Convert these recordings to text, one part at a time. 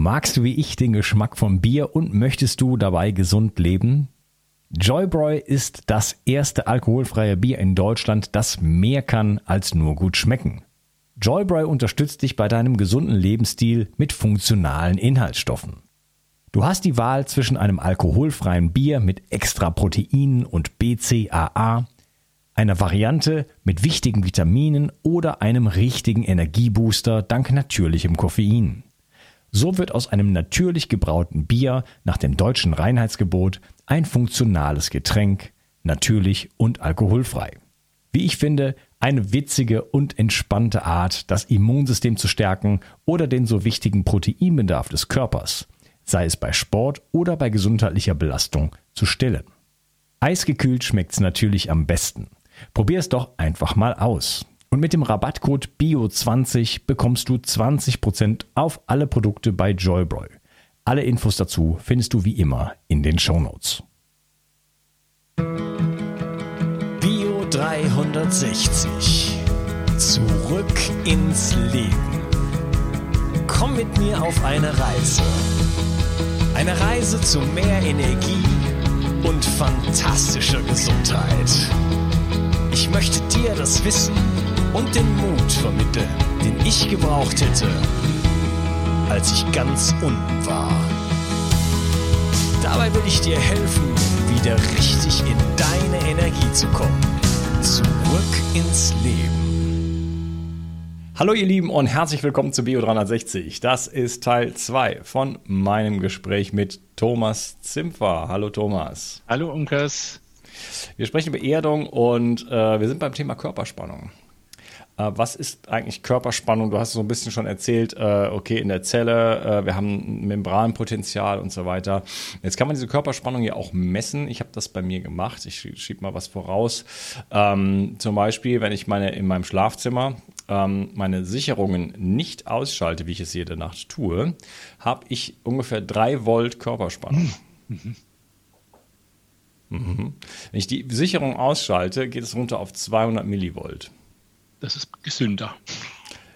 Magst du wie ich den Geschmack von Bier und möchtest du dabei gesund leben? Joybräu ist das erste alkoholfreie Bier in Deutschland, das mehr kann als nur gut schmecken. Joybräu unterstützt dich bei deinem gesunden Lebensstil mit funktionalen Inhaltsstoffen. Du hast die Wahl zwischen einem alkoholfreien Bier mit extra Proteinen und BCAA, einer Variante mit wichtigen Vitaminen oder einem richtigen Energiebooster dank natürlichem Koffein. So wird aus einem natürlich gebrauten Bier nach dem deutschen Reinheitsgebot ein funktionales Getränk, natürlich und alkoholfrei. Wie ich finde, eine witzige und entspannte Art, das Immunsystem zu stärken oder den so wichtigen Proteinbedarf des Körpers, sei es bei Sport oder bei gesundheitlicher Belastung, zu stillen. Eisgekühlt schmeckt's natürlich am besten. Probier es doch einfach mal aus. Und mit dem Rabattcode BIO20 bekommst du 20% auf alle Produkte bei Joybroy. Alle Infos dazu findest du wie immer in den Shownotes. Bio 360. Zurück ins Leben. Komm mit mir auf eine Reise. Eine Reise zu mehr Energie und fantastischer Gesundheit. Ich möchte dir das Wissen und den Mut vermitteln, den ich gebraucht hätte, als ich ganz unten war. Dabei will ich dir helfen, wieder richtig in deine Energie zu kommen. Zurück ins Leben. Hallo ihr Lieben und herzlich willkommen zu Bio360. Das ist Teil 2 von meinem Gespräch mit Thomas Zimpfer. Hallo Thomas. Hallo Unkas. Wir sprechen über Erdung und äh, wir sind beim Thema Körperspannung. Äh, was ist eigentlich Körperspannung? Du hast so ein bisschen schon erzählt, äh, okay, in der Zelle, äh, wir haben Membranpotenzial und so weiter. Jetzt kann man diese Körperspannung ja auch messen. Ich habe das bei mir gemacht. Ich schiebe mal was voraus. Ähm, zum Beispiel, wenn ich meine in meinem Schlafzimmer ähm, meine Sicherungen nicht ausschalte, wie ich es jede Nacht tue, habe ich ungefähr drei Volt Körperspannung. Mhm. Mhm. Wenn ich die Sicherung ausschalte, geht es runter auf 200 Millivolt. Das ist gesünder.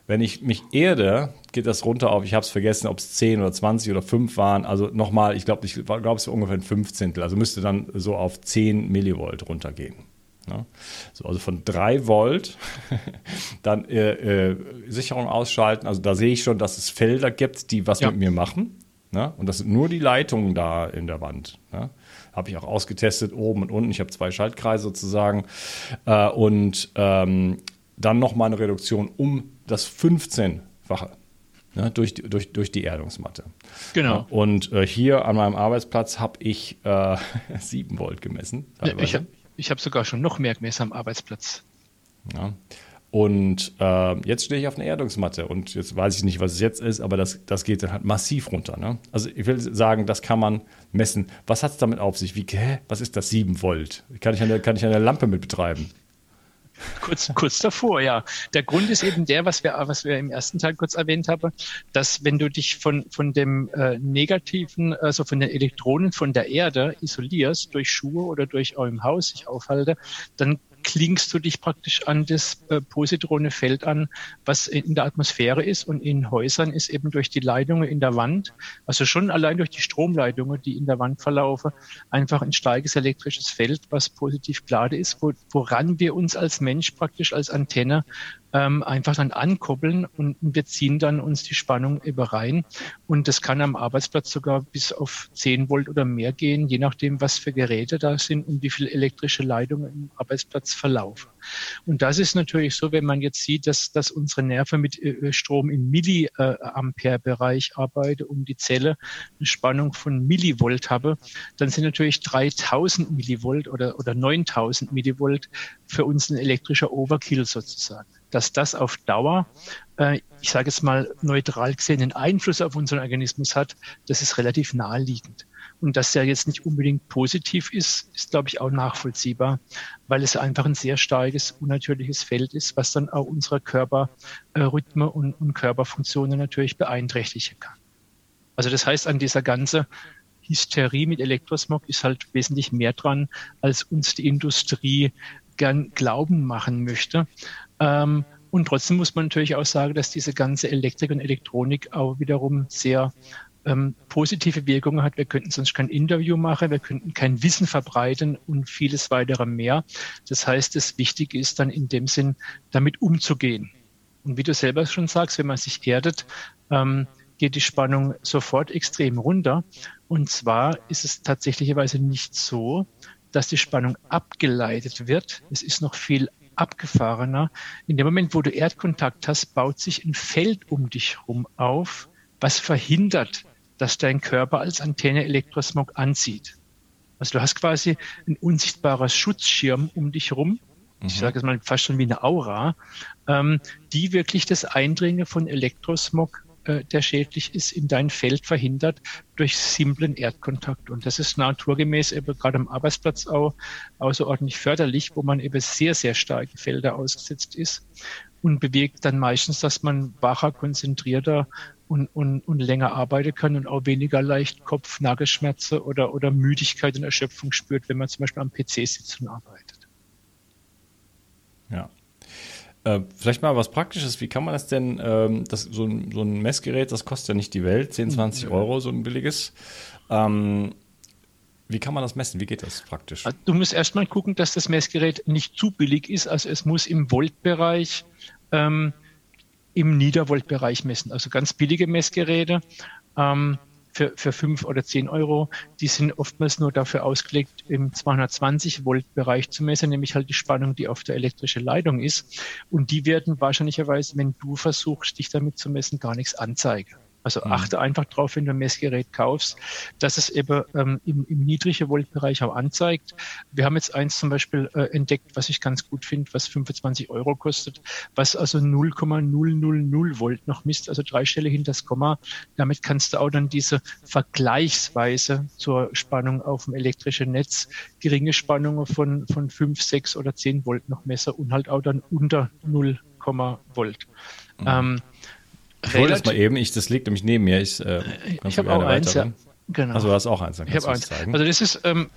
Wenn ich mich erde, geht das runter auf, ich habe es vergessen, ob es 10 oder 20 oder 5 waren. Also nochmal, ich glaube, ich glaube, es war ungefähr ein Fünfzehntel. Also müsste dann so auf 10 Millivolt runtergehen. Ja? So, also von 3 Volt dann äh, äh, Sicherung ausschalten. Also da sehe ich schon, dass es Felder gibt, die was ja. mit mir machen. Ne? Und das sind nur die Leitungen da in der Wand. Ne? Habe ich auch ausgetestet, oben und unten. Ich habe zwei Schaltkreise sozusagen. Äh, und ähm, dann nochmal eine Reduktion um das 15-fache. Ne, durch, durch, durch die Erdungsmatte. Genau. und äh, hier an meinem Arbeitsplatz habe ich äh, 7 Volt gemessen. Ja, ich habe ich hab sogar schon noch mehr gemessen am Arbeitsplatz. Ja. Und äh, jetzt stehe ich auf einer Erdungsmatte und jetzt weiß ich nicht, was es jetzt ist, aber das, das geht dann halt massiv runter. Ne? Also ich will sagen, das kann man messen. Was hat es damit auf sich? Wie, hä? Was ist das 7 Volt? Kann ich eine, kann ich eine Lampe mit betreiben? Kurz, kurz davor, ja. Der Grund ist eben der, was wir, was wir im ersten Teil kurz erwähnt haben, dass wenn du dich von, von dem äh, negativen, also von den Elektronen von der Erde isolierst, durch Schuhe oder durch eurem Haus sich aufhalte, dann klingst du dich praktisch an das äh, Positronefeld an, was in der Atmosphäre ist und in Häusern ist eben durch die Leitungen in der Wand, also schon allein durch die Stromleitungen, die in der Wand verlaufen, einfach ein starkes elektrisches Feld, was positiv glade ist, wo, woran wir uns als Mensch praktisch als Antenne ähm, einfach dann ankoppeln und wir ziehen dann uns die Spannung über rein. Und das kann am Arbeitsplatz sogar bis auf 10 Volt oder mehr gehen, je nachdem, was für Geräte da sind und wie viel elektrische Leitungen im Arbeitsplatz verlaufen. Und das ist natürlich so, wenn man jetzt sieht, dass, dass unsere Nerven mit äh, Strom im Milliampere-Bereich arbeiten und die Zelle eine Spannung von Millivolt habe, dann sind natürlich 3000 Millivolt oder, oder 9000 Millivolt für uns ein elektrischer Overkill sozusagen dass das auf Dauer, äh, ich sage jetzt mal neutral gesehen, einen Einfluss auf unseren Organismus hat, das ist relativ naheliegend. Und dass der jetzt nicht unbedingt positiv ist, ist, glaube ich, auch nachvollziehbar, weil es einfach ein sehr starkes, unnatürliches Feld ist, was dann auch unsere Körperrhythmen und, und Körperfunktionen natürlich beeinträchtigen kann. Also das heißt, an dieser ganze Hysterie mit Elektrosmog ist halt wesentlich mehr dran, als uns die Industrie gern glauben machen möchte. Ähm, und trotzdem muss man natürlich auch sagen, dass diese ganze Elektrik und Elektronik auch wiederum sehr ähm, positive Wirkungen hat. Wir könnten sonst kein Interview machen, wir könnten kein Wissen verbreiten und vieles weitere mehr. Das heißt, das Wichtige ist dann in dem Sinn, damit umzugehen. Und wie du selber schon sagst, wenn man sich erdet, ähm, geht die Spannung sofort extrem runter. Und zwar ist es tatsächlicherweise nicht so, dass die Spannung abgeleitet wird. Es ist noch viel abgefahrener. In dem Moment, wo du Erdkontakt hast, baut sich ein Feld um dich herum auf, was verhindert, dass dein Körper als Antenne Elektrosmog anzieht. Also du hast quasi ein unsichtbarer Schutzschirm um dich herum. Ich mhm. sage es mal fast schon wie eine Aura, ähm, die wirklich das Eindringen von Elektrosmog der schädlich ist, in dein Feld verhindert durch simplen Erdkontakt. Und das ist naturgemäß eben gerade am Arbeitsplatz auch außerordentlich förderlich, wo man eben sehr, sehr starke Felder ausgesetzt ist und bewirkt dann meistens, dass man wacher, konzentrierter und, und, und länger arbeiten kann und auch weniger leicht Kopf, Nagelschmerzen oder, oder Müdigkeit und Erschöpfung spürt, wenn man zum Beispiel am PC sitzt und arbeitet. Ja, äh, vielleicht mal was Praktisches. Wie kann man das denn, ähm, das, so, ein, so ein Messgerät, das kostet ja nicht die Welt, 10, 20 mhm. Euro, so ein billiges. Ähm, wie kann man das messen? Wie geht das praktisch? Also, du musst erstmal gucken, dass das Messgerät nicht zu billig ist. Also es muss im Voltbereich, ähm, im Niedervoltbereich messen. Also ganz billige Messgeräte. Ähm, für, für fünf oder zehn Euro, die sind oftmals nur dafür ausgelegt, im 220 Volt Bereich zu messen, nämlich halt die Spannung, die auf der elektrischen Leitung ist. Und die werden wahrscheinlicherweise, wenn du versuchst, dich damit zu messen, gar nichts anzeigen. Also mhm. achte einfach drauf, wenn du ein Messgerät kaufst, dass es eben ähm, im, im niedrigen Voltbereich auch anzeigt. Wir haben jetzt eins zum Beispiel äh, entdeckt, was ich ganz gut finde, was 25 Euro kostet, was also 0,000 Volt noch misst, also drei Stelle hinter das Komma. Damit kannst du auch dann diese vergleichsweise zur Spannung auf dem elektrischen Netz geringe Spannungen von, von 5, 6 oder 10 Volt noch messen und halt auch dann unter 0, Volt. Mhm. Ähm, ich hole das mal eben, ich, das liegt nämlich neben mir. Ich, äh, ich habe auch eins, ja. Genau. Also du hast auch eins, dann ich habe eins. Zeigen. Also das ist, ähm,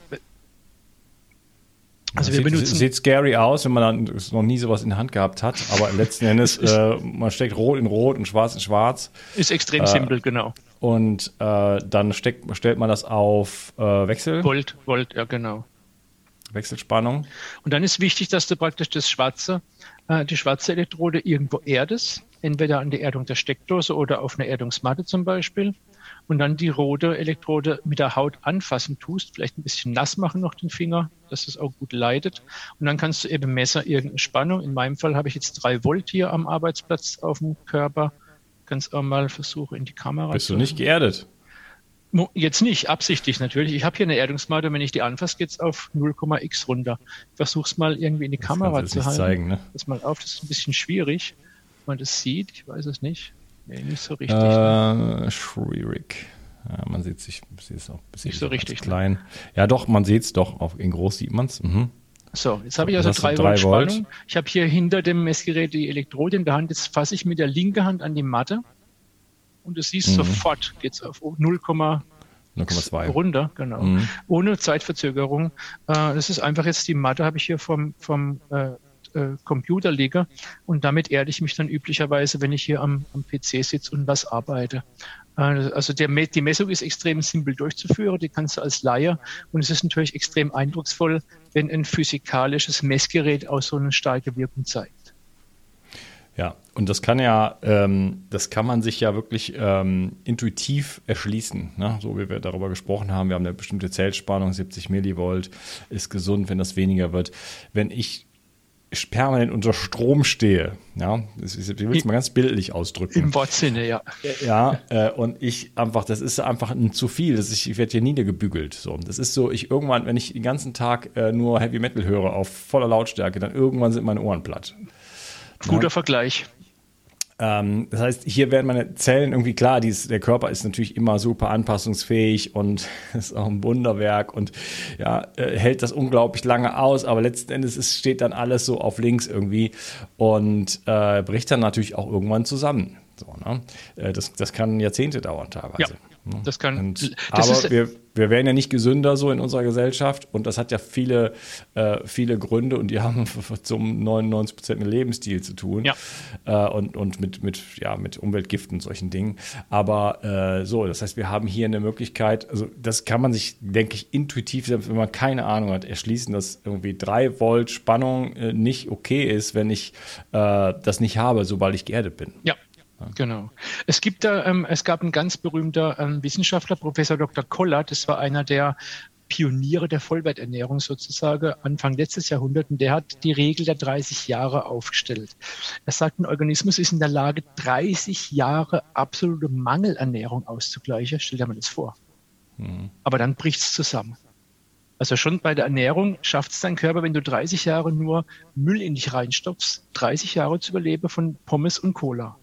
also wir sieht, benutzen sieht scary aus, wenn man dann noch nie sowas in der Hand gehabt hat, aber letzten Endes, äh, man steckt rot in rot und schwarz in schwarz. Ist extrem äh, simpel, genau. Und äh, dann steckt, stellt man das auf äh, Wechsel. Volt, Volt, ja genau. Wechselspannung. Und dann ist wichtig, dass du praktisch das schwarze, äh, die schwarze Elektrode irgendwo erdest entweder an der Erdung der Steckdose oder auf einer Erdungsmatte zum Beispiel. Und dann die rote Elektrode mit der Haut anfassen tust, vielleicht ein bisschen nass machen noch den Finger, dass es auch gut leidet. Und dann kannst du eben messen irgendeine Spannung. In meinem Fall habe ich jetzt drei Volt hier am Arbeitsplatz auf dem Körper. Kannst auch mal versuchen in die Kamera Bist zu du nicht geerdet? Jetzt nicht, absichtlich natürlich. Ich habe hier eine Erdungsmatte, wenn ich die anfasse, geht es auf 0,x runter. Ich versuche es mal irgendwie in die das Kamera zu halten. Zeigen, ne? Das mal auf, das ist ein bisschen schwierig man das sieht. Ich weiß es nicht. Nee, nicht so richtig. Äh, ne? Schwierig. Ja, man sieht sich, sieht es auch ein bisschen nicht so richtig ne? klein. Ne? Ja, doch, man sieht es doch. Auf, in groß sieht man es. Mhm. So, jetzt habe ich also 3 Volt Spannung. Ich habe hier hinter dem Messgerät die Elektrode in der Hand. Jetzt fasse ich mit der linken Hand an die Matte und du siehst mhm. sofort, geht es auf 0,2 runter, genau. Mhm. Ohne Zeitverzögerung. Äh, das ist einfach jetzt die Matte, habe ich hier vom, vom äh, äh, Computer liege und damit erde ich mich dann üblicherweise, wenn ich hier am, am PC sitze und was arbeite. Äh, also der, die Messung ist extrem simpel durchzuführen, die kannst du als Laie und es ist natürlich extrem eindrucksvoll, wenn ein physikalisches Messgerät auch so eine starke Wirkung zeigt. Ja, und das kann ja, ähm, das kann man sich ja wirklich ähm, intuitiv erschließen. Ne? So wie wir darüber gesprochen haben, wir haben eine bestimmte Zellspannung, 70 Millivolt, ist gesund, wenn das weniger wird. Wenn ich permanent unter Strom stehe. Ja, ich will es mal ganz bildlich ausdrücken. Im Wortsinne, ja. Ja, äh, und ich einfach, das ist einfach ein zu viel. Das ist, ich werde hier niedergebügelt. So, das ist so, ich irgendwann, wenn ich den ganzen Tag äh, nur Heavy Metal höre auf voller Lautstärke, dann irgendwann sind meine Ohren platt. Guter ja. Vergleich. Ähm, das heißt, hier werden meine Zellen irgendwie klar, dies, der Körper ist natürlich immer super anpassungsfähig und ist auch ein Wunderwerk und ja, äh, hält das unglaublich lange aus, aber letzten Endes ist, steht dann alles so auf links irgendwie und äh, bricht dann natürlich auch irgendwann zusammen. So, ne? Äh, das, das kann Jahrzehnte dauern teilweise. Ja. Das kann. Und, das aber wir, wir werden ja nicht gesünder so in unserer Gesellschaft und das hat ja viele, äh, viele Gründe und die haben zum 99 Prozent mit Lebensstil zu tun ja. äh, und, und mit, mit, ja, mit Umweltgiften und solchen Dingen. Aber äh, so, das heißt, wir haben hier eine Möglichkeit, also das kann man sich, denke ich, intuitiv, selbst wenn man keine Ahnung hat, erschließen, dass irgendwie 3 Volt Spannung äh, nicht okay ist, wenn ich äh, das nicht habe, sobald ich geerdet bin. Ja, Genau. Es gibt da, ähm, es gab einen ganz berühmter ähm, Wissenschaftler, Professor Dr. Koller, das war einer der Pioniere der Vollwerternährung sozusagen Anfang letztes Jahrhundert und der hat die Regel der 30 Jahre aufgestellt. Er sagt, ein Organismus ist in der Lage, 30 Jahre absolute Mangelernährung auszugleichen. Stell dir mal das vor. Mhm. Aber dann bricht es zusammen. Also schon bei der Ernährung schafft es dein Körper, wenn du 30 Jahre nur Müll in dich reinstopfst, 30 Jahre zu überleben von Pommes und Cola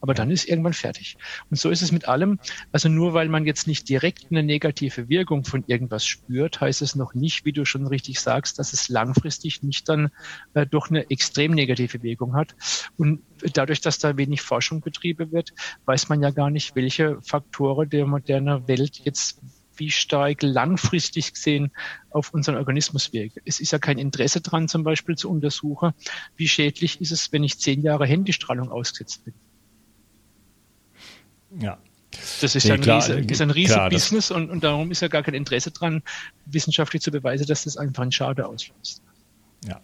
aber dann ist irgendwann fertig. Und so ist es mit allem. Also nur weil man jetzt nicht direkt eine negative Wirkung von irgendwas spürt, heißt es noch nicht, wie du schon richtig sagst, dass es langfristig nicht dann äh, doch eine extrem negative Wirkung hat. Und dadurch, dass da wenig Forschung betrieben wird, weiß man ja gar nicht, welche Faktoren der modernen Welt jetzt wie stark langfristig gesehen auf unseren Organismus wirkt. Es ist ja kein Interesse dran, zum Beispiel zu untersuchen, wie schädlich ist es, wenn ich zehn Jahre Handystrahlung ausgesetzt bin. Ja. Das ist, nee, ein, klar, riesen, ist ein riesen klar, Business und, und darum ist ja gar kein Interesse dran, wissenschaftlich zu beweisen, dass das einfach einen Schade auslöst. Ja,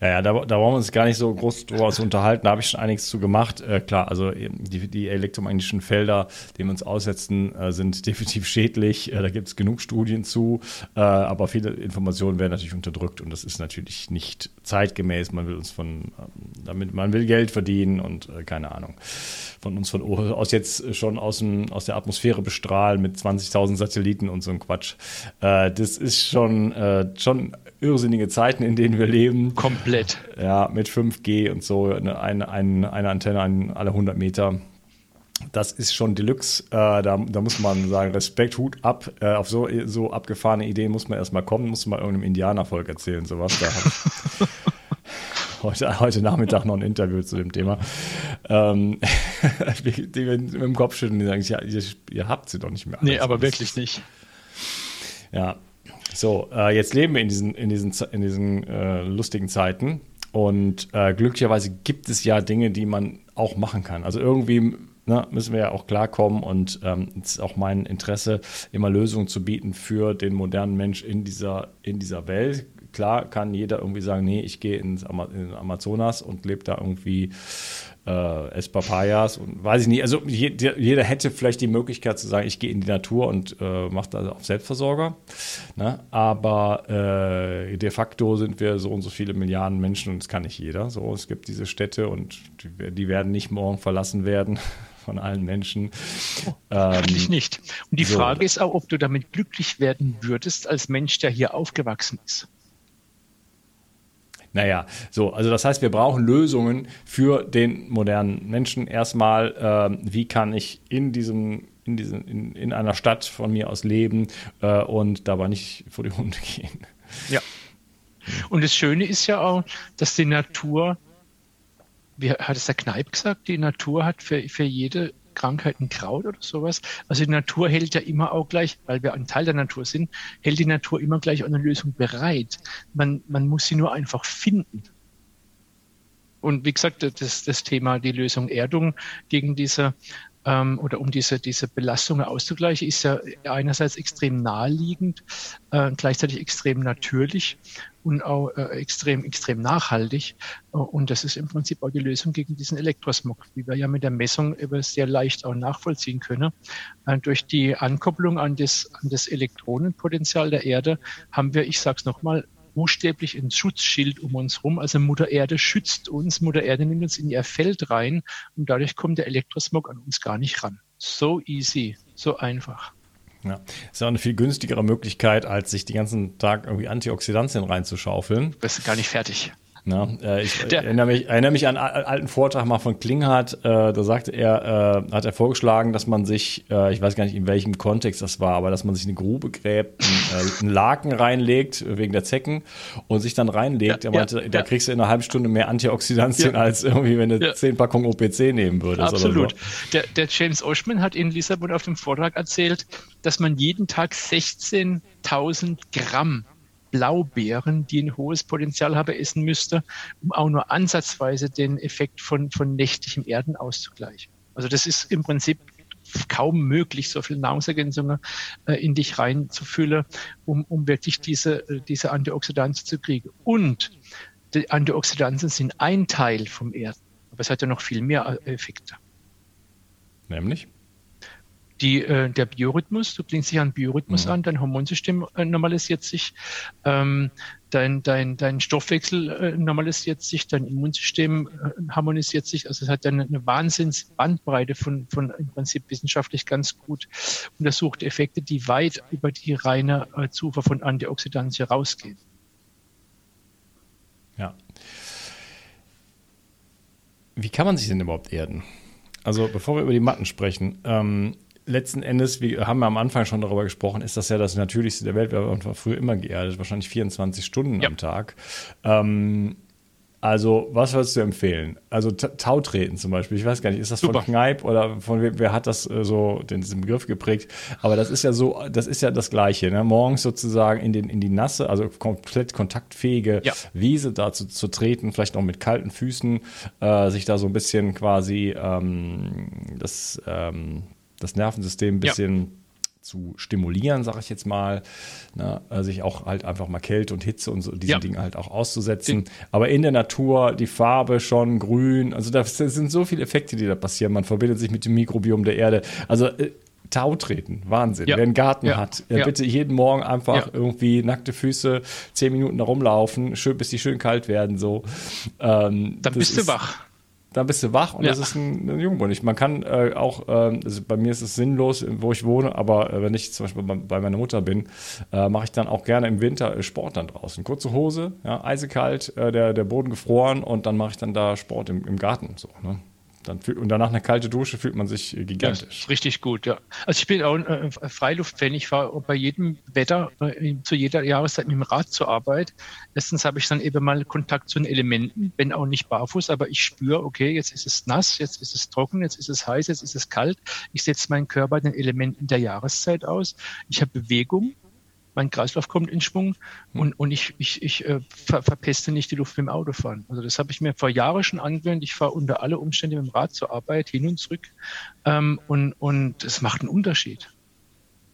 ja, ja da, da wollen wir uns gar nicht so groß drüber unterhalten. Da habe ich schon einiges zu gemacht. Äh, klar, also die, die elektromagnetischen Felder, denen wir uns aussetzen, äh, sind definitiv schädlich. Äh, da gibt es genug Studien zu, äh, aber viele Informationen werden natürlich unterdrückt und das ist natürlich nicht zeitgemäß. Man will uns von, ähm, damit man will Geld verdienen und äh, keine Ahnung, von uns von aus jetzt schon aus, dem, aus der Atmosphäre bestrahlen mit 20.000 Satelliten und so ein Quatsch. Äh, das ist schon, schon irrsinnige Zeiten, in denen wir leben. Komplett. Ja, mit 5G und so, eine, eine, eine Antenne an alle 100 Meter. Das ist schon Deluxe. Äh, da, da muss man sagen, Respekt, Hut ab. Äh, auf so, so abgefahrene Ideen muss man erstmal kommen, muss man irgendeinem Indianervolk erzählen, sowas. Da heute, heute Nachmittag noch ein Interview zu dem Thema. Ähm, die, die mit dem Kopf schütteln, die sagen, ja, ihr, ihr habt sie doch nicht mehr. Nee, aber wirklich nicht. Ja, so, äh, jetzt leben wir in diesen, in diesen, in diesen äh, lustigen Zeiten. Und äh, glücklicherweise gibt es ja Dinge, die man auch machen kann. Also irgendwie ne, müssen wir ja auch klarkommen und ähm, es ist auch mein Interesse, immer Lösungen zu bieten für den modernen Mensch in dieser, in dieser Welt. Klar kann jeder irgendwie sagen, nee, ich gehe ins Ama in Amazonas und lebe da irgendwie äh, esse Papayas und weiß ich nicht. Also jeder hätte vielleicht die Möglichkeit zu sagen, ich gehe in die Natur und äh, mache da auf Selbstversorger. Ne? Aber äh, de facto sind wir so und so viele Milliarden Menschen und das kann nicht jeder. So, es gibt diese Städte und die, die werden nicht morgen verlassen werden von allen Menschen. Oh, ähm, nicht. Und die so. Frage ist auch, ob du damit glücklich werden würdest als Mensch, der hier aufgewachsen ist. Naja, so, also das heißt, wir brauchen Lösungen für den modernen Menschen. Erstmal, äh, wie kann ich in diesem in, diesen, in, in einer Stadt von mir aus leben äh, und dabei nicht vor die Hunde gehen. Ja. Und das Schöne ist ja auch, dass die Natur, wie hat es der Kneip gesagt, die Natur hat für, für jede Krankheiten Kraut oder sowas. Also die Natur hält ja immer auch gleich, weil wir ein Teil der Natur sind, hält die Natur immer gleich eine Lösung bereit. Man, man muss sie nur einfach finden. Und wie gesagt, das, das Thema, die Lösung Erdung gegen diese ähm, oder um diese, diese Belastungen auszugleichen, ist ja einerseits extrem naheliegend, äh, gleichzeitig extrem natürlich und auch äh, extrem, extrem nachhaltig. Äh, und das ist im Prinzip auch die Lösung gegen diesen Elektrosmog, wie wir ja mit der Messung sehr leicht auch nachvollziehen können. Äh, durch die Ankopplung an das, an das Elektronenpotenzial der Erde haben wir, ich sage es nochmal, buchstäblich ein Schutzschild um uns rum. Also Mutter Erde schützt uns, Mutter Erde nimmt uns in ihr Feld rein und dadurch kommt der Elektrosmog an uns gar nicht ran. So easy, so einfach. Ja, ist auch eine viel günstigere Möglichkeit, als sich den ganzen Tag irgendwie Antioxidantien reinzuschaufeln. Bist gar nicht fertig. Na, äh, ich der, erinnere, mich, erinnere mich an einen alten Vortrag mal von Klinghardt. Äh, da sagte er, äh, hat er vorgeschlagen, dass man sich, äh, ich weiß gar nicht in welchem Kontext das war, aber dass man sich eine Grube gräbt, einen, äh, einen Laken reinlegt wegen der Zecken und sich dann reinlegt. Ja, er meinte, ja, da kriegst du in einer halben Stunde mehr Antioxidantien ja. als irgendwie, wenn du ja. zehn Packungen OPC nehmen würdest. Absolut. So. Der, der James Oshman hat in Lissabon auf dem Vortrag erzählt, dass man jeden Tag 16.000 Gramm Blaubeeren, die ein hohes Potenzial haben, essen müsste, um auch nur ansatzweise den Effekt von, von nächtlichem Erden auszugleichen. Also das ist im Prinzip kaum möglich, so viel Nahrungsergänzungen äh, in dich reinzufüllen, um, um wirklich diese, äh, diese Antioxidantien zu kriegen. Und die Antioxidantien sind ein Teil vom Erden, aber es hat ja noch viel mehr äh, Effekte. Nämlich? Die, äh, der Biorhythmus, du klingst dich an Biorhythmus mhm. an, dein Hormonsystem äh, normalisiert sich, ähm, dein, dein, dein Stoffwechsel äh, normalisiert sich, dein Immunsystem äh, harmonisiert sich. Also es hat eine, eine Wahnsinnsbandbreite von, von im Prinzip wissenschaftlich ganz gut untersuchte Effekte, die weit über die reine äh, Zufuhr von Antioxidantien rausgehen. Ja. Wie kann man sich denn überhaupt erden? Also bevor wir über die Matten sprechen, ähm, letzten Endes, wir haben am Anfang schon darüber gesprochen, ist das ja das Natürlichste der Welt. Wir haben früher immer geerdet, wahrscheinlich 24 Stunden ja. am Tag. Ähm, also, was würdest du empfehlen? Also Tautreten zum Beispiel. Ich weiß gar nicht, ist das Super. von Kneipp oder von wem, wer hat das äh, so den, diesen Begriff geprägt? Aber das ist ja so, das ist ja das Gleiche. Ne? Morgens sozusagen in, den, in die nasse, also komplett kontaktfähige ja. Wiese da zu, treten, vielleicht noch mit kalten Füßen, äh, sich da so ein bisschen quasi ähm, das ähm, das Nervensystem ein bisschen ja. zu stimulieren, sage ich jetzt mal. Ne? sich auch halt einfach mal Kälte und Hitze und so diesen ja. Dingen halt auch auszusetzen. Die, Aber in der Natur die Farbe schon grün, also das, das, sind so viele Effekte, die da passieren. Man verbindet sich mit dem Mikrobiom der Erde. Also äh, Tau treten, Wahnsinn. Ja. Wer einen Garten ja. hat, ja. bitte jeden Morgen einfach irgendwie nackte Füße, zehn Minuten da rumlaufen, schön, bis die schön kalt werden. So. Ähm, Dann bist du wach da bist du wach und ja. das ist ein, ein Jungbund. Man kann äh, auch, äh, also bei mir ist es sinnlos, wo ich wohne, aber äh, wenn ich zum Beispiel bei, bei meiner Mutter bin, äh, mache ich dann auch gerne im Winter äh, Sport dann draußen. Kurze Hose, ja, eisekalt, äh, der, der Boden gefroren und dann mache ich dann da Sport im, im Garten. So, ne? Dann fühlt, und danach eine kalte Dusche fühlt man sich gigantisch. Das ist richtig gut, ja. Also ich bin auch ein äh, Freiluftfan. Ich fahre bei jedem Wetter, äh, zu jeder Jahreszeit mit dem Rad zur Arbeit. Erstens habe ich dann eben mal Kontakt zu den Elementen, wenn auch nicht barfuß, aber ich spüre, okay, jetzt ist es nass, jetzt ist es trocken, jetzt ist es heiß, jetzt ist es kalt. Ich setze meinen Körper den Elementen der Jahreszeit aus. Ich habe Bewegung, mein Kreislauf kommt in Schwung hm. und, und ich, ich, ich äh, ver, verpeste nicht die Luft mit dem Autofahren. Also das habe ich mir vor Jahren schon angewöhnt. Ich fahre unter alle Umstände mit dem Rad zur Arbeit hin und zurück ähm, und, und es macht einen Unterschied.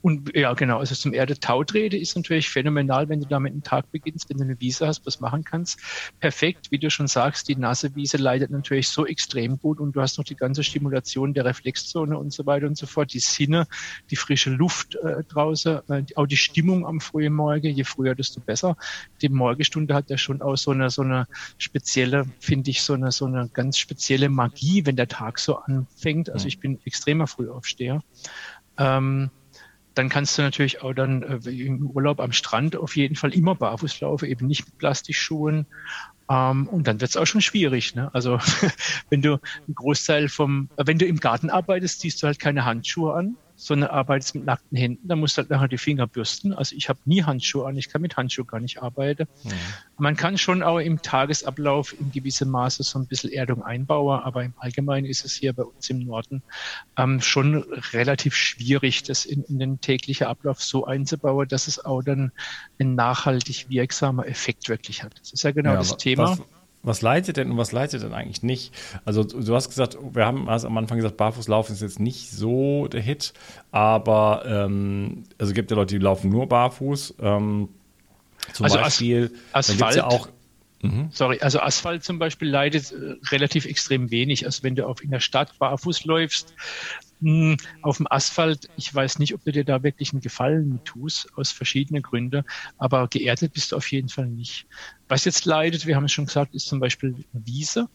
Und ja, genau, also zum Erde Tautrede ist natürlich phänomenal, wenn du damit einen Tag beginnst, wenn du eine Wiese hast, was machen kannst. Perfekt, wie du schon sagst, die nasse Wiese leidet natürlich so extrem gut und du hast noch die ganze Stimulation der Reflexzone und so weiter und so fort, die Sinne, die frische Luft äh, draußen, äh, auch die Stimmung am frühen Morgen, je früher, desto besser. Die Morgenstunde hat ja schon auch so eine, so eine spezielle, finde ich, so eine, so eine ganz spezielle Magie, wenn der Tag so anfängt. Also ich bin extremer Frühaufsteher. Ähm, dann kannst du natürlich auch dann äh, im Urlaub am Strand auf jeden Fall immer barfuß laufen, eben nicht mit Plastikschuhen. Ähm, und dann wird es auch schon schwierig. Ne? Also wenn du einen Großteil vom, wenn du im Garten arbeitest, ziehst du halt keine Handschuhe an sondern arbeitest mit nackten Händen, dann musst du halt nachher die Finger bürsten. Also ich habe nie Handschuhe an, ich kann mit Handschuhen gar nicht arbeiten. Mhm. Man kann schon auch im Tagesablauf in gewissem Maße so ein bisschen Erdung einbauen, aber im Allgemeinen ist es hier bei uns im Norden ähm, schon relativ schwierig, das in, in den täglichen Ablauf so einzubauen, dass es auch dann ein nachhaltig wirksamer Effekt wirklich hat. Das ist ja genau ja, das Thema. Was, was leitet denn und was leitet denn eigentlich nicht? Also du hast gesagt, wir haben hast am Anfang gesagt, Barfußlaufen ist jetzt nicht so der Hit, aber ähm, also gibt ja Leute, die laufen nur barfuß. Ähm, zum also Beispiel. As Asphalt. Ja auch, mhm. Sorry, also Asphalt zum Beispiel leidet äh, relativ extrem wenig. Also wenn du auf in der Stadt barfuß läufst, hm, auf dem Asphalt, ich weiß nicht, ob du dir da wirklich einen Gefallen tust, aus verschiedenen Gründen, aber geerdet bist du auf jeden Fall nicht. Was jetzt leidet, wir haben es schon gesagt, ist zum Beispiel Wiese.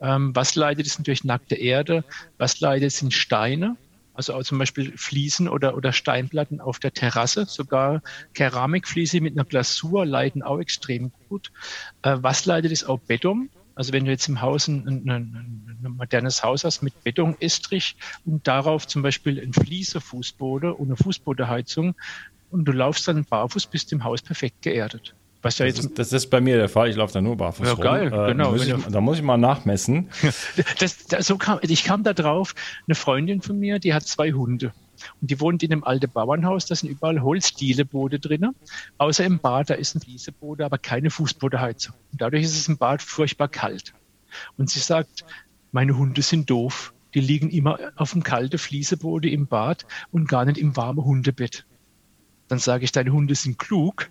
Ähm, was leidet, ist natürlich nackte Erde. Was leidet, sind Steine. Also zum Beispiel Fliesen oder, oder Steinplatten auf der Terrasse, sogar Keramikfliese mit einer Glasur leiden auch extrem gut. Äh, was leidet ist auch Beton. Also wenn du jetzt im Haus ein, ein, ein, modernes Haus hast mit Betonestrich und darauf zum Beispiel ein Fliesefußboden und eine Fußbodenheizung und du laufst dann barfuß, bist im Haus perfekt geerdet. Was ja das, jetzt ist, das ist bei mir der Fall. Ich laufe da nur barfuß ja, rum. Geil, äh, genau. Ich, da muss ich mal nachmessen. Das, das, so kam, ich kam da drauf. Eine Freundin von mir, die hat zwei Hunde. Und die wohnt in einem alten Bauernhaus, da sind überall Holzdieleboote drin. Außer im Bad, da ist ein Flieseboden, aber keine Fußbodenheizung. Und dadurch ist es im Bad furchtbar kalt. Und sie sagt, meine Hunde sind doof. Die liegen immer auf dem kalten Flieseboden im Bad und gar nicht im warmen Hundebett. Dann sage ich, deine Hunde sind klug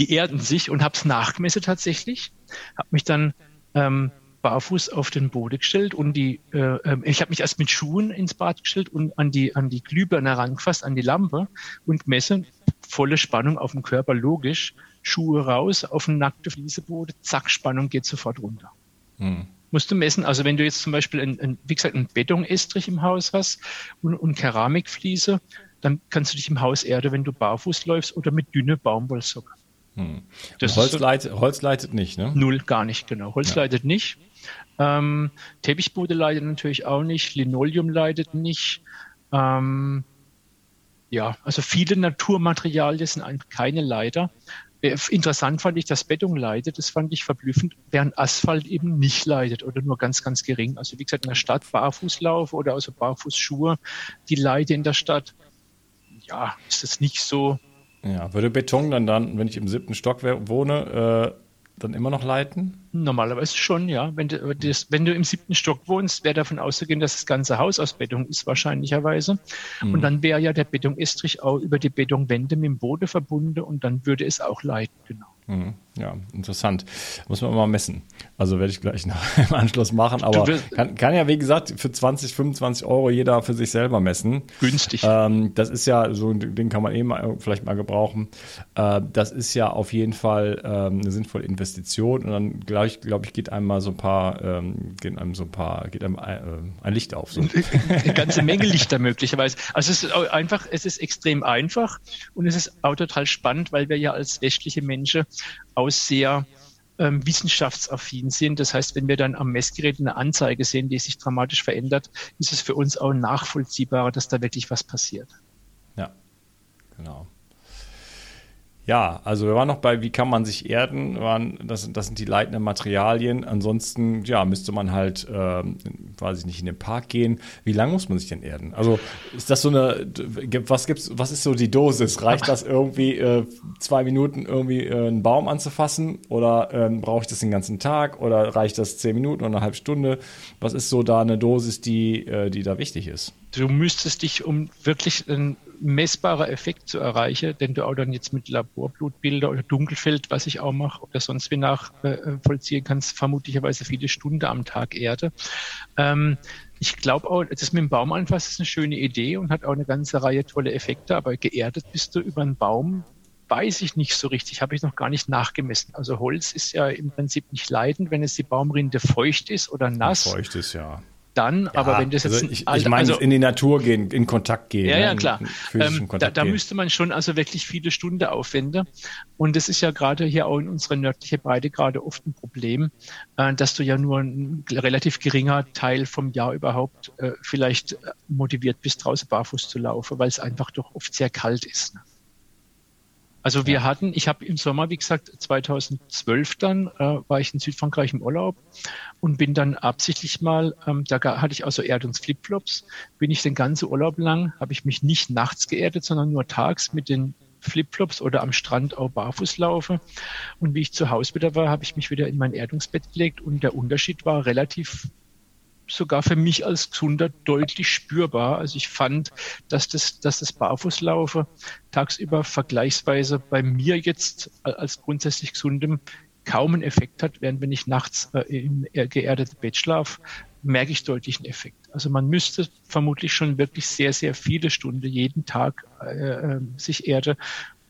die erden sich und habe es nachgemessen tatsächlich. Habe mich dann ähm, barfuß auf den Boden gestellt und die, äh, ähm, ich habe mich erst mit Schuhen ins Bad gestellt und an die an die Glühbirne herangefasst, an die Lampe und messe volle Spannung auf dem Körper, logisch. Schuhe raus, auf den nackten Flieseboden, zack, Spannung geht sofort runter. Hm. Musst du messen, also wenn du jetzt zum Beispiel, ein, ein, wie gesagt, einen Betonestrich im Haus hast und, und Keramikfliese, dann kannst du dich im Haus erden, wenn du barfuß läufst oder mit dünne Baumwollsocken. Hm. Holz, leitet, Holz leitet nicht, ne? Null, gar nicht, genau. Holz ja. leitet nicht. Ähm, Teppichboden leitet natürlich auch nicht. Linoleum leitet nicht. Ähm, ja, also viele Naturmaterialien sind keine Leiter. Äh, interessant fand ich, dass Beton leidet. Das fand ich verblüffend, während Asphalt eben nicht leidet oder nur ganz, ganz gering. Also wie gesagt, in der Stadt Barfußlauf oder also Barfußschuhe, die leiden in der Stadt. Ja, ist das nicht so ja, würde Beton dann dann, wenn ich im siebten Stock wohne, äh, dann immer noch leiten? Normalerweise schon, ja. Wenn du, das, wenn du im siebten Stock wohnst, wäre davon auszugehen, dass das ganze Haus aus Beton ist, wahrscheinlicherweise. Mhm. Und dann wäre ja der Betonestrich auch über die Betonwände mit dem Boden verbunden und dann würde es auch leiten, genau. Mhm. Ja, interessant. Muss man mal messen. Also werde ich gleich noch im Anschluss machen. Aber kann, kann, ja, wie gesagt, für 20, 25 Euro jeder für sich selber messen. Günstig. Ähm, das ist ja, so ein Ding kann man eh mal, vielleicht mal gebrauchen. Äh, das ist ja auf jeden Fall ähm, eine sinnvolle Investition. Und dann, glaube ich, geht einem mal so ein paar, ähm, geht einem so ein paar, geht einem ein, äh, ein Licht auf. So. Eine ganze Menge Lichter möglicherweise. Also es ist einfach, es ist extrem einfach und es ist auch total spannend, weil wir ja als westliche Menschen aus sehr ähm, wissenschaftsaffin sind. Das heißt, wenn wir dann am Messgerät eine Anzeige sehen, die sich dramatisch verändert, ist es für uns auch nachvollziehbarer, dass da wirklich was passiert. Ja, genau. Ja, also wir waren noch bei, wie kann man sich erden, waren, das, das sind die leitenden Materialien. Ansonsten, ja, müsste man halt, äh, weiß ich nicht, in den Park gehen. Wie lange muss man sich denn erden? Also ist das so eine, was gibt's, was ist so die Dosis? Reicht das irgendwie äh, zwei Minuten irgendwie äh, einen Baum anzufassen oder ähm, brauche ich das den ganzen Tag oder reicht das zehn Minuten oder eine halbe Stunde? Was ist so da eine Dosis, die, äh, die da wichtig ist? Du müsstest dich, um wirklich einen messbarer Effekt zu erreichen, den du auch dann jetzt mit Laborblutbilder oder Dunkelfeld, was ich auch mache, oder sonst wie nachvollziehen äh, kannst, vermutlicherweise viele Stunden am Tag Erde. Ähm, ich glaube auch, das mit dem Baum anfassen ist eine schöne Idee und hat auch eine ganze Reihe tolle Effekte, aber geerdet bist du über einen Baum, weiß ich nicht so richtig, habe ich noch gar nicht nachgemessen. Also Holz ist ja im Prinzip nicht leidend, wenn es die Baumrinde feucht ist oder nass. Feucht ist, ja dann, ja, aber wenn das jetzt also ich, ich meine also, in die Natur gehen, in Kontakt gehen. Ja, ja, klar. Ähm, da, da müsste man schon also wirklich viele Stunden aufwenden. Und das ist ja gerade hier auch in unserer nördlichen Breite gerade oft ein Problem, äh, dass du ja nur ein relativ geringer Teil vom Jahr überhaupt äh, vielleicht äh, motiviert bist, draußen barfuß zu laufen, weil es einfach doch oft sehr kalt ist. Ne? Also wir hatten, ich habe im Sommer, wie gesagt, 2012 dann, äh, war ich in Südfrankreich im Urlaub und bin dann absichtlich mal, ähm, da hatte ich also Erdungsflipflops, bin ich den ganzen Urlaub lang, habe ich mich nicht nachts geerdet, sondern nur tags mit den Flipflops oder am Strand auch barfuß laufe. Und wie ich zu Hause wieder war, habe ich mich wieder in mein Erdungsbett gelegt und der Unterschied war relativ sogar für mich als Gesunder deutlich spürbar. Also ich fand, dass das, dass das Barfußlaufen tagsüber vergleichsweise bei mir jetzt als grundsätzlich Gesundem kaum einen Effekt hat, während wenn ich nachts äh, im geerdeten Bett schlafe, merke ich deutlich einen Effekt. Also man müsste vermutlich schon wirklich sehr, sehr viele Stunden jeden Tag äh, äh sich erde,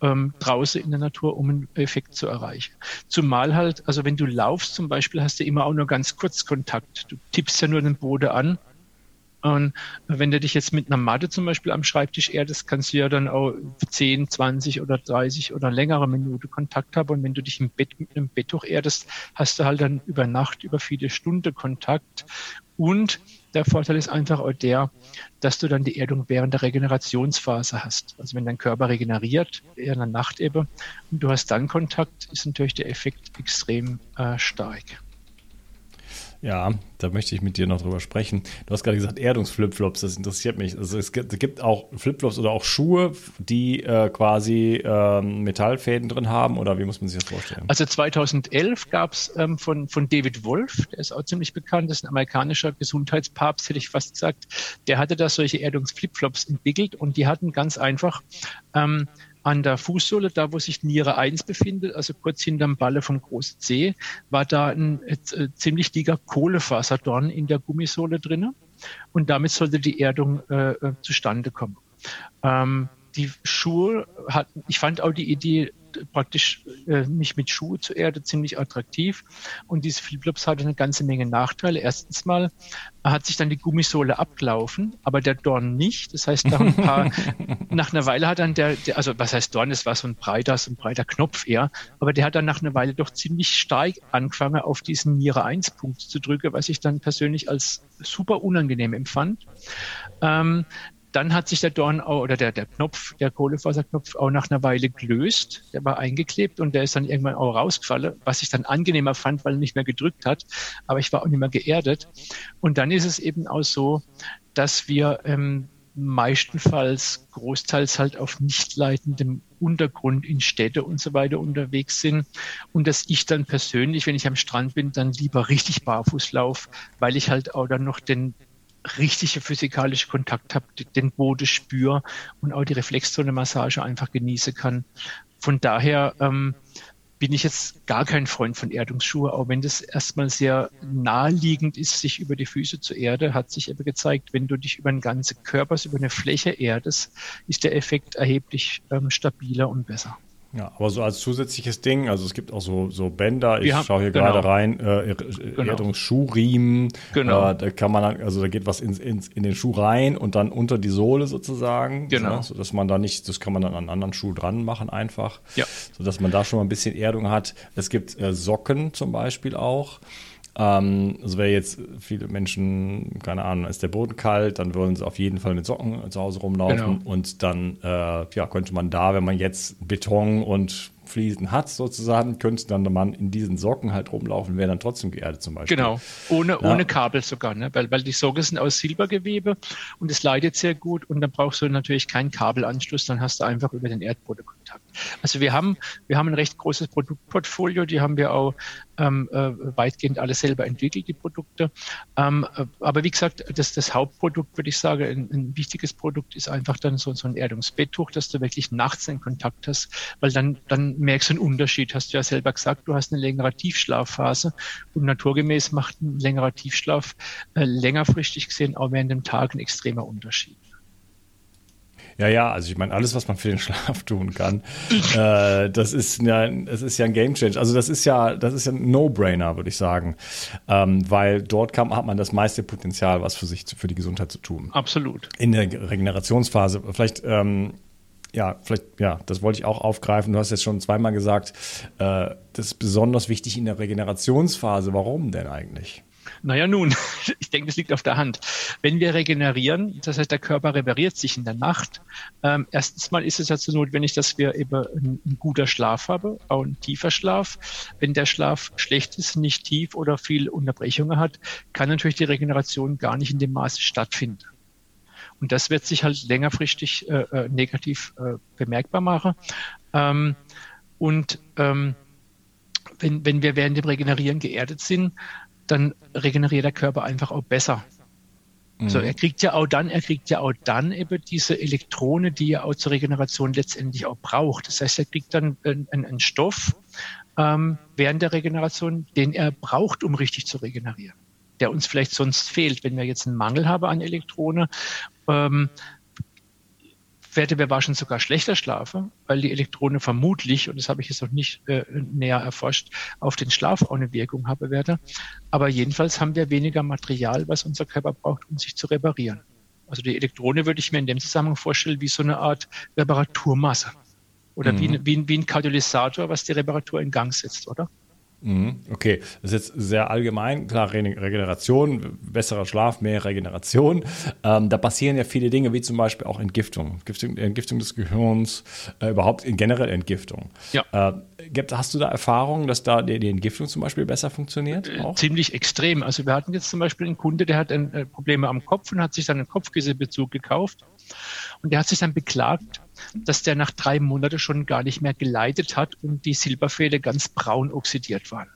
ähm, draußen in der Natur, um einen Effekt zu erreichen. Zumal halt, also wenn du laufst zum Beispiel, hast du immer auch nur ganz kurz Kontakt. Du tippst ja nur den Boden an Und wenn du dich jetzt mit einer Matte zum Beispiel am Schreibtisch erdest, kannst du ja dann auch 10, 20 oder 30 oder längere Minute Kontakt haben. Und wenn du dich im Bett mit einem Betttuch erdest, hast du halt dann über Nacht, über viele Stunden Kontakt. Und der Vorteil ist einfach auch der, dass du dann die Erdung während der Regenerationsphase hast. Also wenn dein Körper regeneriert, in der Nacht eben, und du hast dann Kontakt, ist natürlich der Effekt extrem äh, stark. Ja, da möchte ich mit dir noch drüber sprechen. Du hast gerade gesagt, Erdungsflipflops, das interessiert mich. Also es gibt, auch Flipflops oder auch Schuhe, die äh, quasi äh, Metallfäden drin haben oder wie muss man sich das vorstellen? Also 2011 gab es ähm, von, von David Wolf, der ist auch ziemlich bekannt, das ist ein amerikanischer Gesundheitspapst, hätte ich fast gesagt. Der hatte da solche Erdungsflipflops entwickelt und die hatten ganz einfach ähm, an der Fußsohle, da wo sich Niere 1 befindet, also kurz hinterm Balle vom großen C, war da ein äh, ziemlich dicker Kohlefaserdorn in der Gummisohle drinne und damit sollte die Erdung äh, äh zustande kommen. Ähm, die Schuhe hatten, ich fand auch die Idee praktisch äh, mich mit Schuhe zur Erde ziemlich attraktiv. Und diese Flipflops hatte eine ganze Menge Nachteile. Erstens mal hat sich dann die Gummisohle abgelaufen, aber der Dorn nicht. Das heißt, nach, ein paar, nach einer Weile hat dann der, der, also was heißt Dorn, das war so ein breiter, so ein breiter Knopf eher, aber der hat dann nach einer Weile doch ziemlich stark angefangen, auf diesen Niere 1 Punkt zu drücken, was ich dann persönlich als super unangenehm empfand. Ähm, dann hat sich der Dorn auch, oder der, der Knopf, der Kohlefaserknopf auch nach einer Weile gelöst. Der war eingeklebt und der ist dann irgendwann auch rausgefallen, was ich dann angenehmer fand, weil er nicht mehr gedrückt hat. Aber ich war auch nicht mehr geerdet. Und dann ist es eben auch so, dass wir ähm, meistenfalls großteils halt auf nicht leitendem Untergrund in Städte und so weiter unterwegs sind und dass ich dann persönlich, wenn ich am Strand bin, dann lieber richtig barfuß laufe, weil ich halt auch dann noch den richtige physikalische Kontakt habe, den Boden spüre und auch die Reflexzone-Massage einfach genießen kann. Von daher ähm, bin ich jetzt gar kein Freund von Erdungsschuhe, auch wenn das erstmal sehr naheliegend ist, sich über die Füße zu erden, hat sich aber gezeigt, wenn du dich über den ganzen Körper, über eine Fläche erdest, ist der Effekt erheblich ähm, stabiler und besser. Ja, aber so als zusätzliches Ding, also es gibt auch so, so Bänder, ich schaue hier genau. gerade rein, äh, genau. Erdungsschuhriemen, genau. Äh, da kann man, also da geht was in, in, in den Schuh rein und dann unter die Sohle sozusagen, genau. Ne, sodass man da nicht, das kann man dann an einen anderen Schuh dran machen einfach, ja. sodass man da schon mal ein bisschen Erdung hat. Es gibt äh, Socken zum Beispiel auch, ähm, also wäre jetzt viele Menschen, keine Ahnung, ist der Boden kalt, dann würden sie auf jeden Fall mit Socken zu Hause rumlaufen genau. und dann äh, ja, könnte man da, wenn man jetzt Beton und Fliesen hat, sozusagen, könnte dann der Mann in diesen Socken halt rumlaufen, wäre dann trotzdem geerdet zum Beispiel. Genau, ohne, ja. ohne Kabel sogar, ne? weil, weil die Socken sind aus Silbergewebe und es leidet sehr gut und dann brauchst du natürlich keinen Kabelanschluss, dann hast du einfach über den Erdboden Kontakt. Also wir haben, wir haben ein recht großes Produktportfolio, die haben wir auch ähm, äh, weitgehend alle selber entwickelt, die Produkte. Ähm, äh, aber wie gesagt, das, das Hauptprodukt, würde ich sagen, ein, ein wichtiges Produkt ist einfach dann so, so ein Erdungsbetttuch, dass du wirklich nachts einen Kontakt hast, weil dann, dann merkst du einen Unterschied. Hast du ja selber gesagt, du hast eine längere Tiefschlafphase und naturgemäß macht ein längerer Tiefschlaf äh, längerfristig gesehen auch während dem Tag ein extremer Unterschied. Ja, ja, also ich meine, alles, was man für den Schlaf tun kann, äh, das ist ja, das ist ja ein Game Change. Also das ist ja, das ist ja ein No-Brainer, würde ich sagen, ähm, weil dort kann, hat man das meiste Potenzial, was für sich, für die Gesundheit zu tun. Absolut. In der Regenerationsphase, vielleicht. Ähm, ja, vielleicht, ja, das wollte ich auch aufgreifen. Du hast jetzt schon zweimal gesagt, äh, das ist besonders wichtig in der Regenerationsphase. Warum denn eigentlich? Naja, nun, ich denke, das liegt auf der Hand. Wenn wir regenerieren, das heißt, der Körper repariert sich in der Nacht. Ähm, erstens mal ist es dazu notwendig, dass wir eben ein, ein, guter Schlaf haben, auch ein tiefer Schlaf. Wenn der Schlaf schlecht ist, nicht tief oder viel Unterbrechungen hat, kann natürlich die Regeneration gar nicht in dem Maße stattfinden. Und das wird sich halt längerfristig äh, äh negativ äh, bemerkbar machen. Ähm, und ähm, wenn, wenn wir während dem Regenerieren geerdet sind, dann regeneriert der Körper einfach auch besser. Mhm. So, er kriegt ja auch dann, er kriegt ja auch dann eben diese Elektrone, die er auch zur Regeneration letztendlich auch braucht. Das heißt, er kriegt dann einen, einen Stoff ähm, während der Regeneration, den er braucht, um richtig zu regenerieren, der uns vielleicht sonst fehlt, wenn wir jetzt einen Mangel haben an Elektrone. Ähm, werde bewahrscheinlich sogar schlechter schlafen, weil die Elektronen vermutlich, und das habe ich jetzt noch nicht äh, näher erforscht, auf den Schlaf auch eine Wirkung haben werde. Aber jedenfalls haben wir weniger Material, was unser Körper braucht, um sich zu reparieren. Also die Elektrone würde ich mir in dem Zusammenhang vorstellen wie so eine Art Reparaturmasse. Oder mhm. wie, wie, wie ein Katalysator, was die Reparatur in Gang setzt, oder? Mhm. Okay, das ist jetzt sehr allgemein. Klar, Regeneration, besserer Schlaf, mehr Regeneration. Ähm, da passieren ja viele Dinge, wie zum Beispiel auch Entgiftung. Entgiftung, Entgiftung des Gehirns, äh, überhaupt in generell Entgiftung. Ja. Äh, hast du da Erfahrungen, dass da die, die, Entgiftung zum Beispiel besser funktioniert? Äh, auch? Ziemlich extrem. Also wir hatten jetzt zum Beispiel einen Kunde, der hat ein, äh, Probleme am Kopf und hat sich dann einen Kopfkisselbezug gekauft. Und der hat sich dann beklagt, dass der nach drei Monaten schon gar nicht mehr geleitet hat und die Silberfäde ganz braun oxidiert waren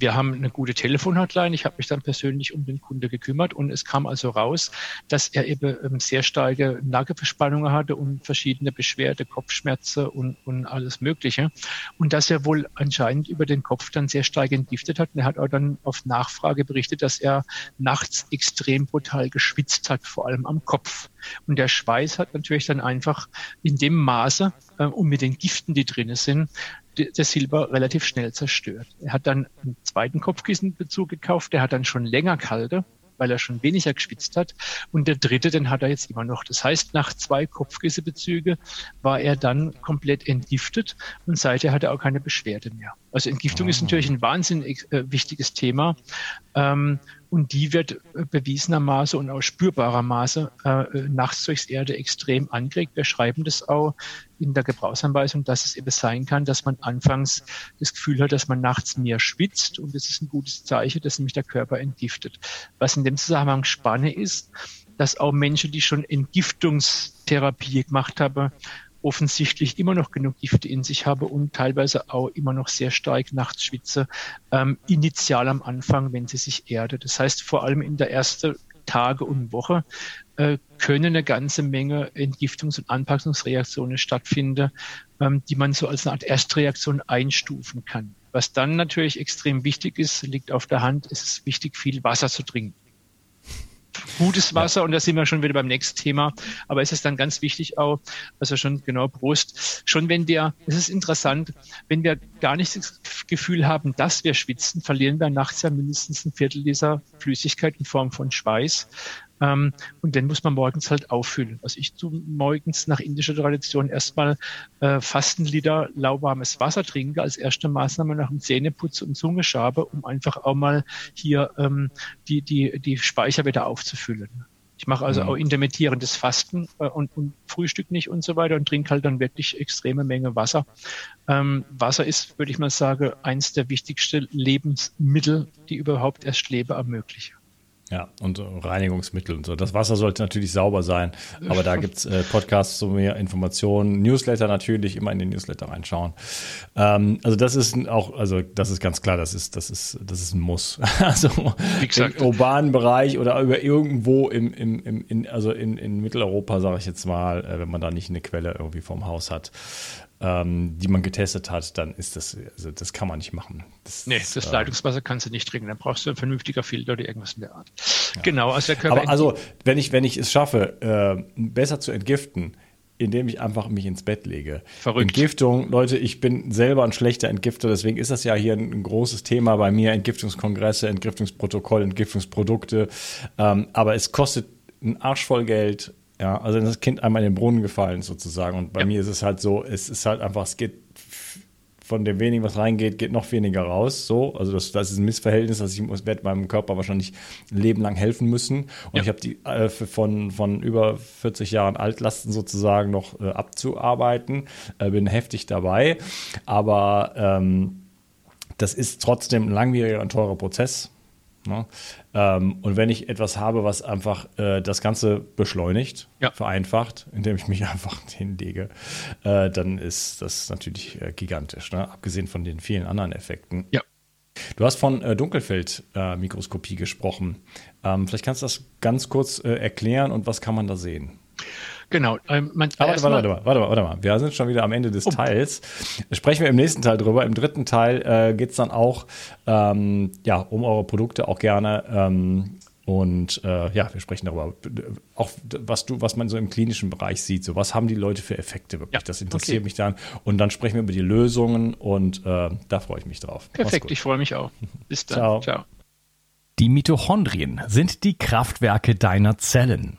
wir haben eine gute Telefonhotline. Ich habe mich dann persönlich um den Kunde gekümmert und es kam also raus, dass er eben ähm, sehr starke Nagelverspannungen hatte und verschiedene Beschwerde, Kopfschmerzen und, und alles Mögliche. Und dass er wohl anscheinend über den Kopf dann sehr stark entgiftet hat. Und er hat auch dann auf Nachfrage berichtet, dass er nachts extrem brutal geschwitzt hat, vor allem am Kopf. Und der Schweiß hat natürlich dann einfach in dem Maße äh, und mit den Giften, die drinnen sind, das Silber relativ schnell zerstört. Er hat dann einen zweiten Kopfkissenbezug gekauft, der hat dann schon länger kalte, weil er schon weniger geschwitzt hat. Und der dritte, den hat er jetzt immer noch. Das heißt, nach zwei Kopfkissebezüge war er dann komplett entgiftet und seither hat er auch keine Beschwerde mehr. Also Entgiftung oh. ist natürlich ein wahnsinnig äh, wichtiges Thema. Ähm, und die wird äh, bewiesenermaßen und auch spürbarermaßen äh, nachts durchs Erde extrem angeregt. Wir schreiben das auch in der Gebrauchsanweisung, dass es eben sein kann, dass man anfangs das Gefühl hat, dass man nachts mehr schwitzt und das ist ein gutes Zeichen, dass nämlich der Körper entgiftet. Was in dem Zusammenhang spannend ist, dass auch Menschen, die schon Entgiftungstherapie gemacht haben, offensichtlich immer noch genug Gifte in sich habe und teilweise auch immer noch sehr stark nachts schwitze, ähm, initial am Anfang, wenn sie sich erde. Das heißt, vor allem in der ersten Tage und Woche äh, können eine ganze Menge Entgiftungs- und Anpassungsreaktionen stattfinden, ähm, die man so als eine Art Erstreaktion einstufen kann. Was dann natürlich extrem wichtig ist, liegt auf der Hand, ist es wichtig, viel Wasser zu trinken gutes Wasser und da sind wir schon wieder beim nächsten Thema. Aber es ist dann ganz wichtig auch, also schon genau Brust, schon wenn der, es ist interessant, wenn wir gar nicht das Gefühl haben, dass wir schwitzen, verlieren wir nachts ja mindestens ein Viertel dieser Flüssigkeit in Form von Schweiß. Ähm, und den muss man morgens halt auffüllen. Also ich tue morgens nach indischer Tradition erstmal äh, fast einen Liter lauwarmes Wasser trinke als erste Maßnahme nach dem Zähneputz und Zungeschabe, um einfach auch mal hier ähm, die, die, die Speicher wieder aufzufüllen. Ich mache also mhm. auch intermittierendes Fasten äh, und, und Frühstück nicht und so weiter und trinke halt dann wirklich extreme Menge Wasser. Ähm, Wasser ist, würde ich mal sagen, eins der wichtigsten Lebensmittel, die überhaupt erst Leben ermöglichen. Ja, und Reinigungsmittel und so. Das Wasser sollte natürlich sauber sein, aber da gibt's äh, Podcasts zu mehr Informationen, Newsletter natürlich, immer in den Newsletter reinschauen. Ähm, also das ist auch, also das ist ganz klar, das ist, das ist, das ist ein Muss. Also im urbanen Bereich oder über irgendwo im, im, im in, also in, in Mitteleuropa, sage ich jetzt mal, äh, wenn man da nicht eine Quelle irgendwie vom Haus hat, ähm, die man getestet hat, dann ist das, also das kann man nicht machen. Das, nee, das äh, Leitungswasser kannst du nicht trinken. Dann brauchst du ein vernünftiger Filter oder irgendwas in der Art. Ja. Genau, also der Körper. Aber also, wenn ich, wenn ich es schaffe, äh, besser zu entgiften, indem ich einfach mich ins Bett lege. Verrückt. Entgiftung, Leute, ich bin selber ein schlechter Entgifter, deswegen ist das ja hier ein, großes Thema bei mir, Entgiftungskongresse, Entgiftungsprotokoll, Entgiftungsprodukte. Ähm, aber es kostet einen Arsch voll Geld, ja, also das Kind einmal in den Brunnen gefallen sozusagen. Und bei ja. mir ist es halt so, es ist halt einfach, es geht von dem wenigen, was reingeht, geht noch weniger raus. So, also das, das ist ein Missverhältnis, also ich werde meinem Körper wahrscheinlich ein Leben lang helfen müssen. Und ja. ich habe die äh, von, von über 40 Jahren Altlasten sozusagen noch äh, abzuarbeiten. Äh, bin heftig dabei. Aber ähm, das ist trotzdem ein langwieriger und teurer Prozess. Ne? Ähm, und wenn ich etwas habe, was einfach äh, das Ganze beschleunigt, ja. vereinfacht, indem ich mich einfach hinlege, äh, dann ist das natürlich äh, gigantisch, ne? abgesehen von den vielen anderen Effekten. Ja. Du hast von äh, Dunkelfeldmikroskopie gesprochen. Ähm, vielleicht kannst du das ganz kurz äh, erklären und was kann man da sehen? Genau. Ähm, man, ah, warte, warte, warte, warte, warte mal. Wir sind schon wieder am Ende des oh. Teils. Sprechen wir im nächsten Teil drüber. Im dritten Teil äh, geht es dann auch ähm, ja, um eure Produkte auch gerne ähm, Und äh, ja, wir sprechen darüber, auch was du, was man so im klinischen Bereich sieht. So, was haben die Leute für Effekte wirklich? Ja, das interessiert okay. mich dann. Und dann sprechen wir über die Lösungen und äh, da freue ich mich drauf. Perfekt, ich freue mich auch. Bis dann. Ciao. Ciao. Die Mitochondrien sind die Kraftwerke deiner Zellen.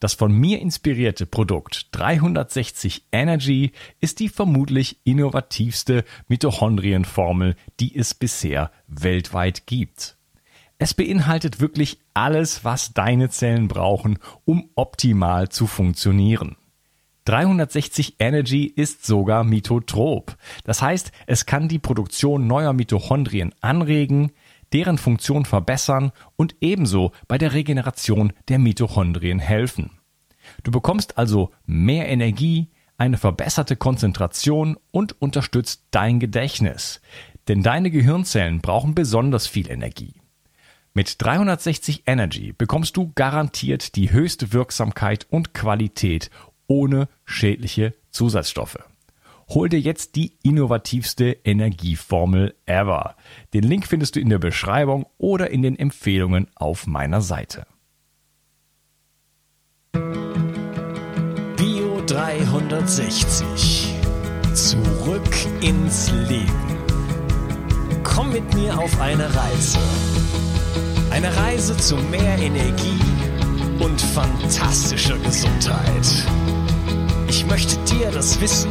Das von mir inspirierte Produkt 360 Energy ist die vermutlich innovativste Mitochondrienformel, die es bisher weltweit gibt. Es beinhaltet wirklich alles, was deine Zellen brauchen, um optimal zu funktionieren. 360 Energy ist sogar mitotrop. Das heißt, es kann die Produktion neuer Mitochondrien anregen, deren Funktion verbessern und ebenso bei der Regeneration der Mitochondrien helfen. Du bekommst also mehr Energie, eine verbesserte Konzentration und unterstützt dein Gedächtnis. Denn deine Gehirnzellen brauchen besonders viel Energie. Mit 360 Energy bekommst du garantiert die höchste Wirksamkeit und Qualität ohne schädliche Zusatzstoffe. Hol dir jetzt die innovativste Energieformel ever. Den Link findest du in der Beschreibung oder in den Empfehlungen auf meiner Seite. Bio 360. Zurück ins Leben. Komm mit mir auf eine Reise. Eine Reise zu mehr Energie und fantastischer Gesundheit. Ich möchte dir das Wissen